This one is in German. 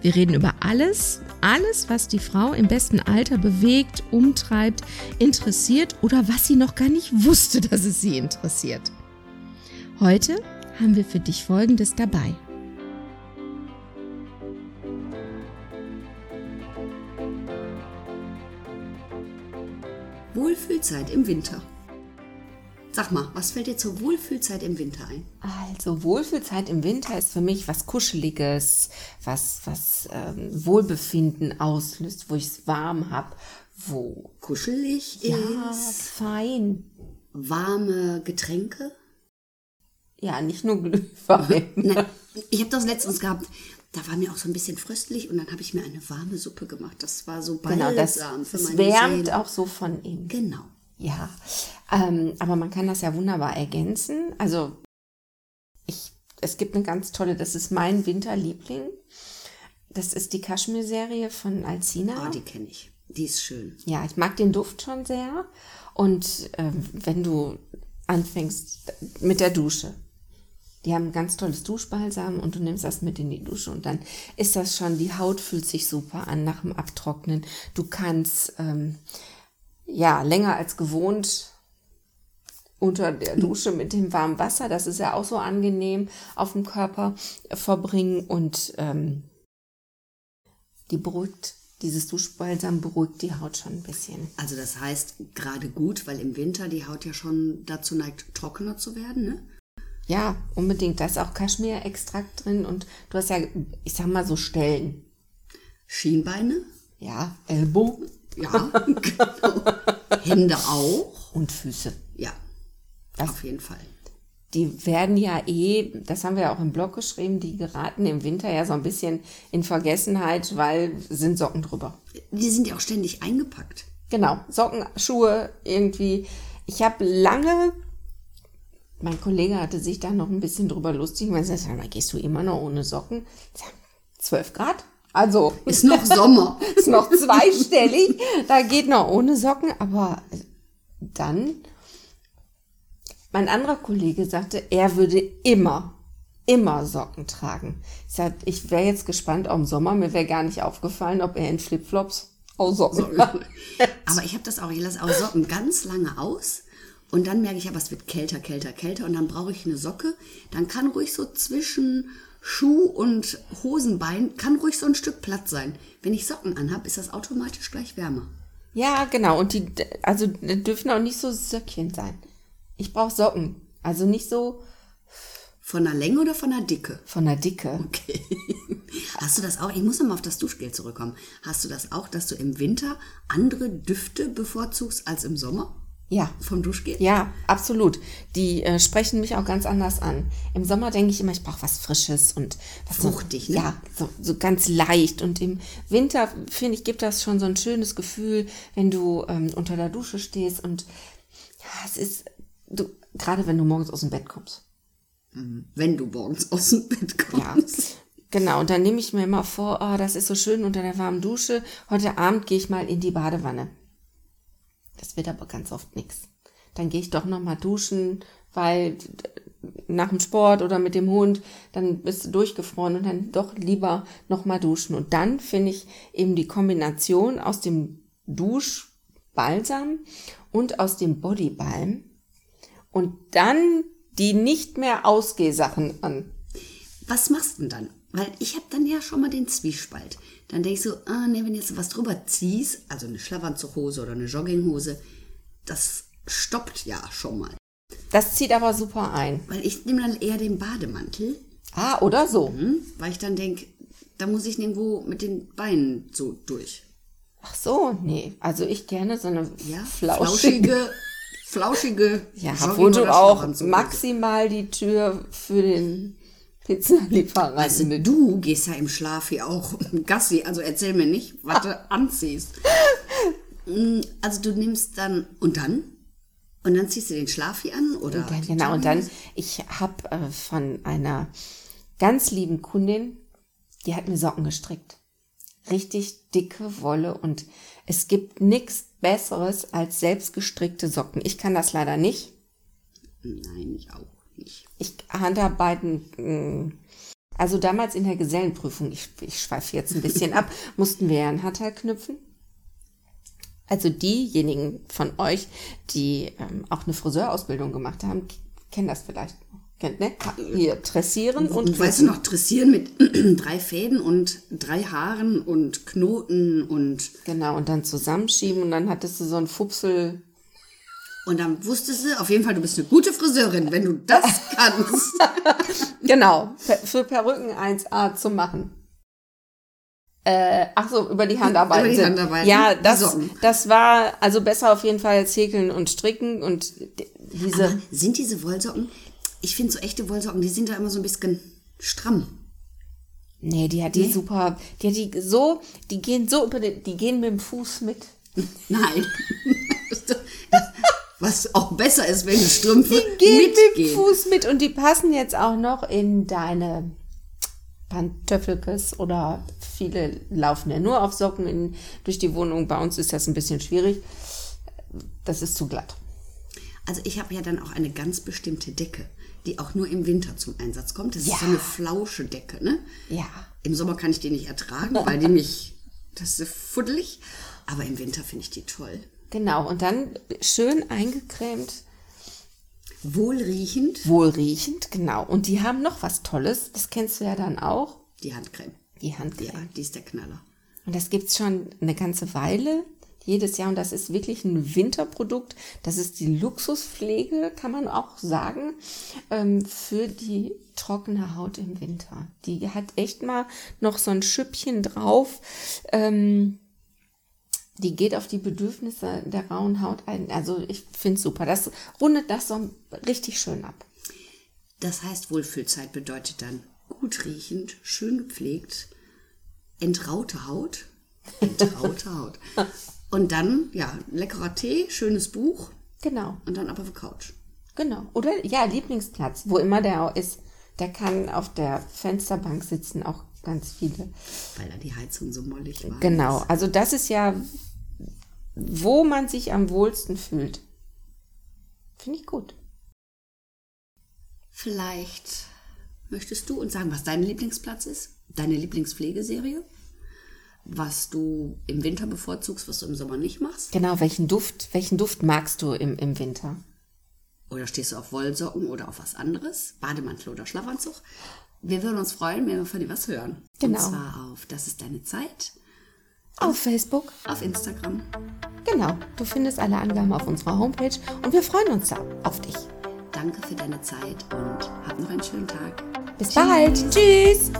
Wir reden über alles, alles, was die Frau im besten Alter bewegt, umtreibt, interessiert oder was sie noch gar nicht wusste, dass es sie interessiert. Heute haben wir für dich Folgendes dabei. Wohlfühlzeit im Winter. Sag mal, was fällt dir zur Wohlfühlzeit im Winter ein? Also Wohlfühlzeit im Winter ist für mich was Kuscheliges, was, was ähm, Wohlbefinden auslöst, wo ich es warm habe, wo kuschelig ja, ist. fein. Warme Getränke. Ja, nicht nur Glühwein. Nein, ich habe das letztens gehabt. Da war mir auch so ein bisschen fröstlich und dann habe ich mir eine warme Suppe gemacht. Das war so balsam genau, das, für das meine wärmt Seele. auch so von innen. Genau. Ja, ähm, aber man kann das ja wunderbar ergänzen. Also ich, es gibt eine ganz tolle, das ist mein Winterliebling. Das ist die Kaschmir-Serie von Alcina. Ah, die kenne ich. Die ist schön. Ja, ich mag den Duft schon sehr. Und ähm, wenn du anfängst mit der Dusche, die haben ein ganz tolles Duschbalsam und du nimmst das mit in die Dusche und dann ist das schon, die Haut fühlt sich super an nach dem Abtrocknen. Du kannst ähm, ja länger als gewohnt unter der Dusche mit dem warmen Wasser, das ist ja auch so angenehm auf dem Körper verbringen und ähm, die beruhigt, dieses Duschbalsam beruhigt die Haut schon ein bisschen. Also das heißt gerade gut, weil im Winter die Haut ja schon dazu neigt, trockener zu werden, ne? Ja, unbedingt. Da ist auch Kaschmir-Extrakt drin und du hast ja, ich sag mal so Stellen. Schienbeine? Ja, Ellbogen. Ja, genau. Hände auch. Und Füße. Ja, Das- auf jeden Fall. Die werden ja eh, das haben wir ja auch im Blog geschrieben, die geraten im Winter ja so ein bisschen in Vergessenheit, weil sind Socken drüber. Die sind ja auch ständig eingepackt. Genau, Socken, Schuhe irgendwie. Ich habe lange, mein Kollege hatte sich da noch ein bisschen drüber lustig gemacht. Er sagte, gehst du immer noch ohne Socken? 12 Grad? Also, Ist noch Sommer. ist noch zweistellig, da geht noch ohne Socken, aber dann, mein anderer Kollege sagte, er würde immer, immer Socken tragen. Ich sagte, ich wäre jetzt gespannt auf den Sommer, mir wäre gar nicht aufgefallen, ob er in Flipflops auch Socken hat. Aber ich habe das auch, ich lasse auch Socken ganz lange aus und dann merke ich aber, es wird kälter, kälter, kälter und dann brauche ich eine Socke. Dann kann ruhig so zwischen Schuh und Hosenbein, kann ruhig so ein Stück Platz sein. Wenn ich Socken anhab, ist das automatisch gleich wärmer. Ja, genau. Und die, also dürfen auch nicht so Söckchen sein. Ich brauche Socken. Also nicht so Von der Länge oder von der Dicke? von der Dicke. Okay. Hast du das auch? Ich muss nochmal auf das Duschgel zurückkommen. Hast du das auch, dass du im Winter andere Düfte bevorzugst als im Sommer? Ja. Vom Duschgel? Ja, absolut. Die äh, sprechen mich auch ganz anders an. Im Sommer denke ich immer, ich brauche was Frisches und was Fruchtig, so, ne? Ja, so, so ganz leicht. Und im Winter, finde ich, gibt das schon so ein schönes Gefühl, wenn du ähm, unter der Dusche stehst und ja, es ist, du, gerade wenn du morgens aus dem Bett kommst. Wenn du morgens aus dem Bett Ja, kommst. genau. Und dann nehme ich mir immer vor, oh, das ist so schön unter der warmen Dusche. Heute Abend gehe ich mal in die Badewanne. Das wird aber ganz oft nichts. Dann gehe ich doch noch mal duschen, weil nach dem Sport oder mit dem Hund, dann bist du durchgefroren und dann doch lieber noch mal duschen. Und dann finde ich eben die Kombination aus dem Duschbalsam und aus dem Bodybalm und dann die nicht mehr Ausgehsachen an. Was machst du denn dann? Weil ich habe dann ja schon mal den Zwiespalt. Dann denke ich so, ah, nee, wenn jetzt was drüber ziehst, also eine Schlafanzughose oder eine Jogginghose, das stoppt ja schon mal. Das zieht aber super ein. Weil ich nehme dann eher den Bademantel, Ah, oder so. hm, weil ich dann denke, da muss ich nirgendwo mit den Beinen so durch. Ach so, nee. Also ich gerne so eine Ja, flauschige. flauschige, flauschige Ja, wo du auch maximal die Tür für den Pizzalieferant. Also du gehst ja im Schlaf hier auch Gassi, also erzähl mir nicht, was du anziehst. Mm, Also du nimmst dann, und dann? Und dann ziehst du den Schlafi an, oder? Ja, genau, und dann, ich habe äh, von einer ganz lieben Kundin, die hat mir Socken gestrickt. Richtig dicke Wolle und es gibt nichts Besseres als selbstgestrickte Socken. Ich kann das leider nicht. Nein, ich auch nicht. Ich handhabe beiden, mh, also damals in der Gesellenprüfung, ich, ich schweife jetzt ein bisschen ab, mussten wir ja einen Hatteil knüpfen. Also diejenigen von euch, die ähm, auch eine Friseurausbildung gemacht haben, kennen das vielleicht. Kennt, ne? Hier dressieren und, Und weißt du noch, dressieren mit drei Fäden und drei Haaren und Knoten und, Genau, und dann zusammenschieben und dann hattest du so einen Fupsel. Und dann wusstest du, auf jeden Fall, du bist eine gute Friseurin, wenn du das kannst. Genau, für Perücken 1A zu machen. Äh, ach so, über die Handarbeit. Über die Handarbeiten, Ja, das, das war also besser auf jeden Fall als häkeln und stricken und diese. Aber sind diese Wollsocken, ich finde so echte Wollsocken, die sind da immer so ein bisschen stramm. Nee, die hat die super, die hat die so, die gehen so über den, die gehen mit dem Fuß mit. Nein. Was auch besser ist, wenn die Strümpfe Gehen mit dem mitgehen. Fuß mit und die passen jetzt auch noch in deine Pantöffelkes oder viele laufen ja nur auf Socken in, durch die Wohnung. Bei uns ist das ein bisschen schwierig. Das ist zu glatt. Also ich habe ja dann auch eine ganz bestimmte Decke, die auch nur im Winter zum Einsatz kommt. Das Ja. ist so eine flausche Decke, ne? Ja. Im Sommer kann ich die nicht ertragen, weil die mich, das ist fuddelig. Aber im Winter finde ich die toll. Genau, und dann schön eingecremt, Wohlriechend, wohlriechend, genau. Und die haben noch was Tolles, das kennst du ja dann auch, die Handcreme. die Ja, Handcreme. die ist der Knaller. Und das gibt's schon eine ganze Weile, jedes Jahr. Und das ist wirklich ein Winterprodukt. Das ist die Luxuspflege, kann man auch sagen, ähm, für die trockene Haut im Winter. Die hat echt mal noch so ein Schüppchen drauf. Ähm, die geht auf die Bedürfnisse der rauen Haut ein. Also ich finde super. Das rundet das so richtig schön ab. Das heißt, Wohlfühlzeit bedeutet dann gut riechend, schön gepflegt, entraute Haut. Entraute Haut. Und dann, ja, leckerer Tee, schönes Buch Genau. und dann ab auf die Couch. Genau. Oder ja, Lieblingsplatz, wo immer der ist. Der kann auf der Fensterbank sitzen, auch ganz viele. Weil da die Heizung so mollig war. Genau. Also das ist ja, wo man sich am wohlsten fühlt. Finde ich gut. Vielleicht möchtest du uns sagen, was dein Lieblingsplatz ist? Deine Lieblingspflegeserie? Was du im Winter bevorzugst, was du im Sommer nicht machst? Genau, welchen Duft, welchen Duft magst du im, im Winter? Oder stehst du auf Wollsocken oder auf was anderes? Bademantel oder Schlafanzug? Wir würden uns freuen, wenn wir von dir was hören. Genau. Und zwar auf Das ist deine Zeit, Auf Facebook. auf Instagram. Genau. Du findest alle Angaben auf unserer Homepage und wir freuen uns da auf dich. Danke für deine Zeit und hab noch einen schönen Tag. Bis bald. Tschüss.